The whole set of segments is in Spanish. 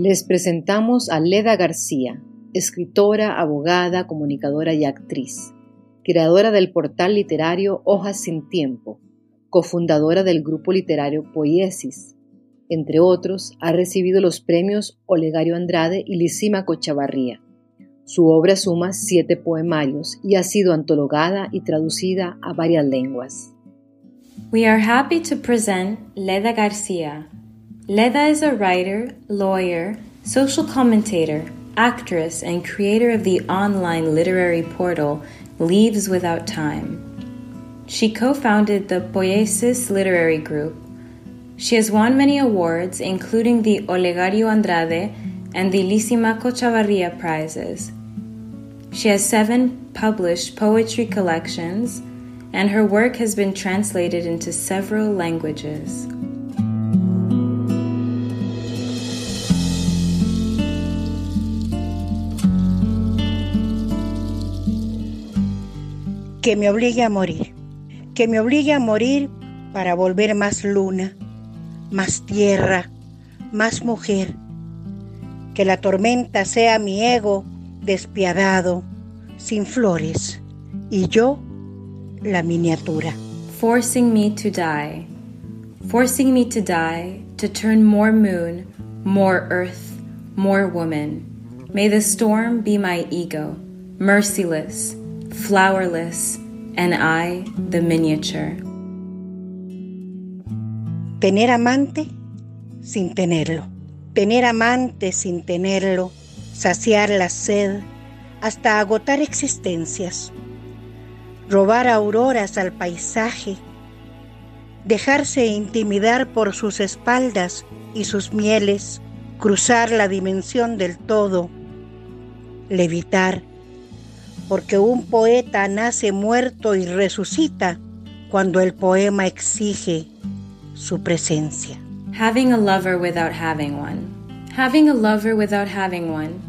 Les presentamos a Leda García, escritora, abogada, comunicadora y actriz, creadora del portal literario Hojas sin Tiempo, cofundadora del grupo literario Poiesis. Entre otros, ha recibido los premios Olegario Andrade y Lisima Cochavarría. Su obra suma siete poemarios y ha sido antologada y traducida a varias lenguas. We are happy to present Leda Garcia. Leda is a writer, lawyer, social commentator, actress, and creator of the online literary portal Leaves Without Time. She co founded the Poiesis Literary Group. She has won many awards, including the Olegario Andrade and the Lisimaco Chavarria prizes. She has seven published poetry collections, and her work has been translated into several languages. Que me obligue a morir, que me obligue a morir para volver más luna, más tierra, más mujer. Que la tormenta sea mi ego despiadado, sin flores, y yo la miniatura. Forcing me to die, forcing me to die, to turn more moon, more earth, more woman. May the storm be my ego, merciless, flowerless, and I the miniature. Tener amante sin tenerlo, tener amante sin tenerlo, saciar la sed hasta agotar existencias, robar auroras al paisaje, dejarse intimidar por sus espaldas y sus mieles, cruzar la dimensión del todo, levitar, porque un poeta nace muerto y resucita cuando el poema exige su presencia. Having a lover without having one. Having a lover without having one.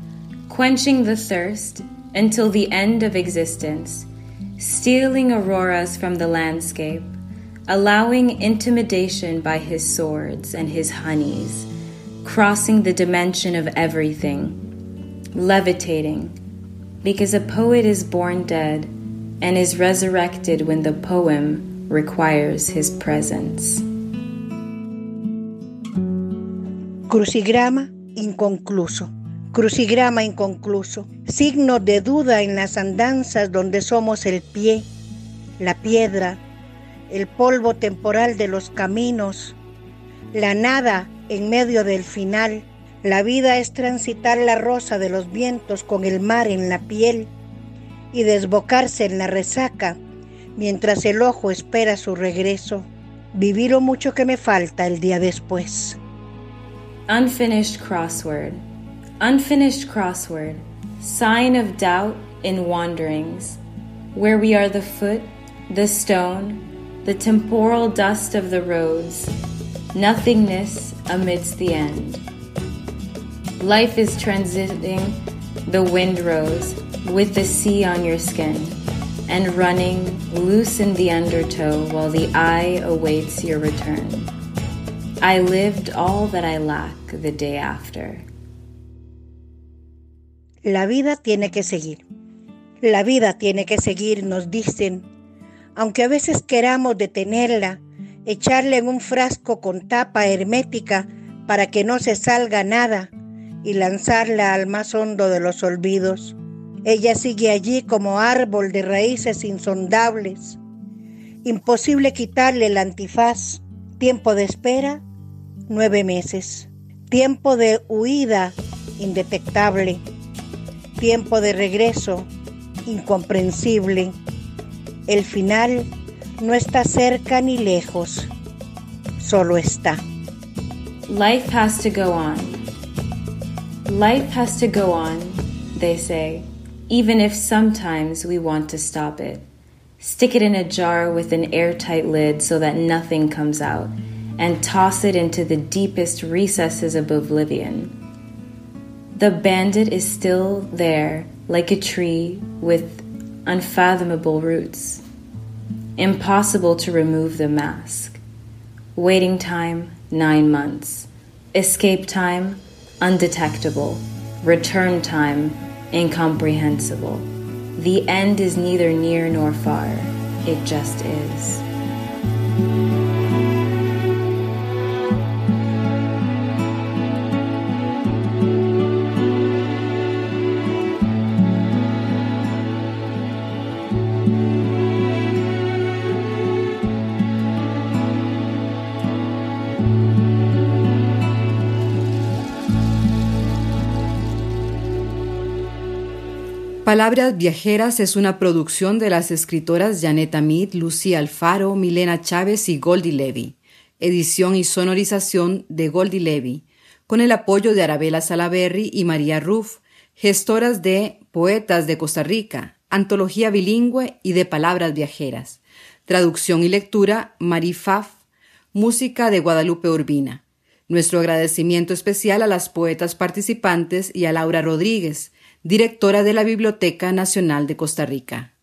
Quenching the thirst until the end of existence. Stealing auroras from the landscape. Allowing intimidation by his swords and his honeys. Crossing the dimension of everything. Levitating. Because a poet is born dead and is resurrected when the poem requires his presence. Crucigrama inconcluso. Crucigrama inconcluso. Signo de duda en las andanzas donde somos el pie, la piedra, el polvo temporal de los caminos, la nada en medio del final. La vida es transitar la rosa de los vientos con el mar en la piel y desbocarse en la resaca mientras el ojo espera su regreso. Vivir lo mucho que me falta el día después. Unfinished crossword. Unfinished crossword. Sign of doubt in wanderings. Where we are the foot, the stone, the temporal dust of the roads. Nothingness amidst the end. Life is transiting the windrows with the sea on your skin and running loose in the undertow while the eye awaits your return. I lived all that I lack the day after. La vida tiene que seguir. La vida tiene que seguir, nos dicen, aunque a veces queramos detenerla, echarle en un frasco con tapa hermética para que no se salga nada y lanzarla al más hondo de los olvidos. Ella sigue allí como árbol de raíces insondables. Imposible quitarle el antifaz. Tiempo de espera, nueve meses. Tiempo de huida, indetectable. Tiempo de regreso, incomprensible. El final no está cerca ni lejos, solo está. Life has to go on. Life has to go on, they say, even if sometimes we want to stop it. Stick it in a jar with an airtight lid so that nothing comes out, and toss it into the deepest recesses of oblivion. The bandit is still there, like a tree with unfathomable roots. Impossible to remove the mask. Waiting time, nine months. Escape time, undetectable. Return time, incomprehensible. The end is neither near nor far, it just is. Palabras Viajeras es una producción de las escritoras Janet Amit, Lucía Alfaro, Milena Chávez y Goldie Levy. Edición y sonorización de Goldie Levy, con el apoyo de Arabella Salaberry y María Ruff, gestoras de Poetas de Costa Rica, Antología Bilingüe y de Palabras Viajeras. Traducción y lectura, Marifaf. Música de Guadalupe Urbina. Nuestro agradecimiento especial a las poetas participantes y a Laura Rodríguez, directora de la Biblioteca Nacional de Costa Rica.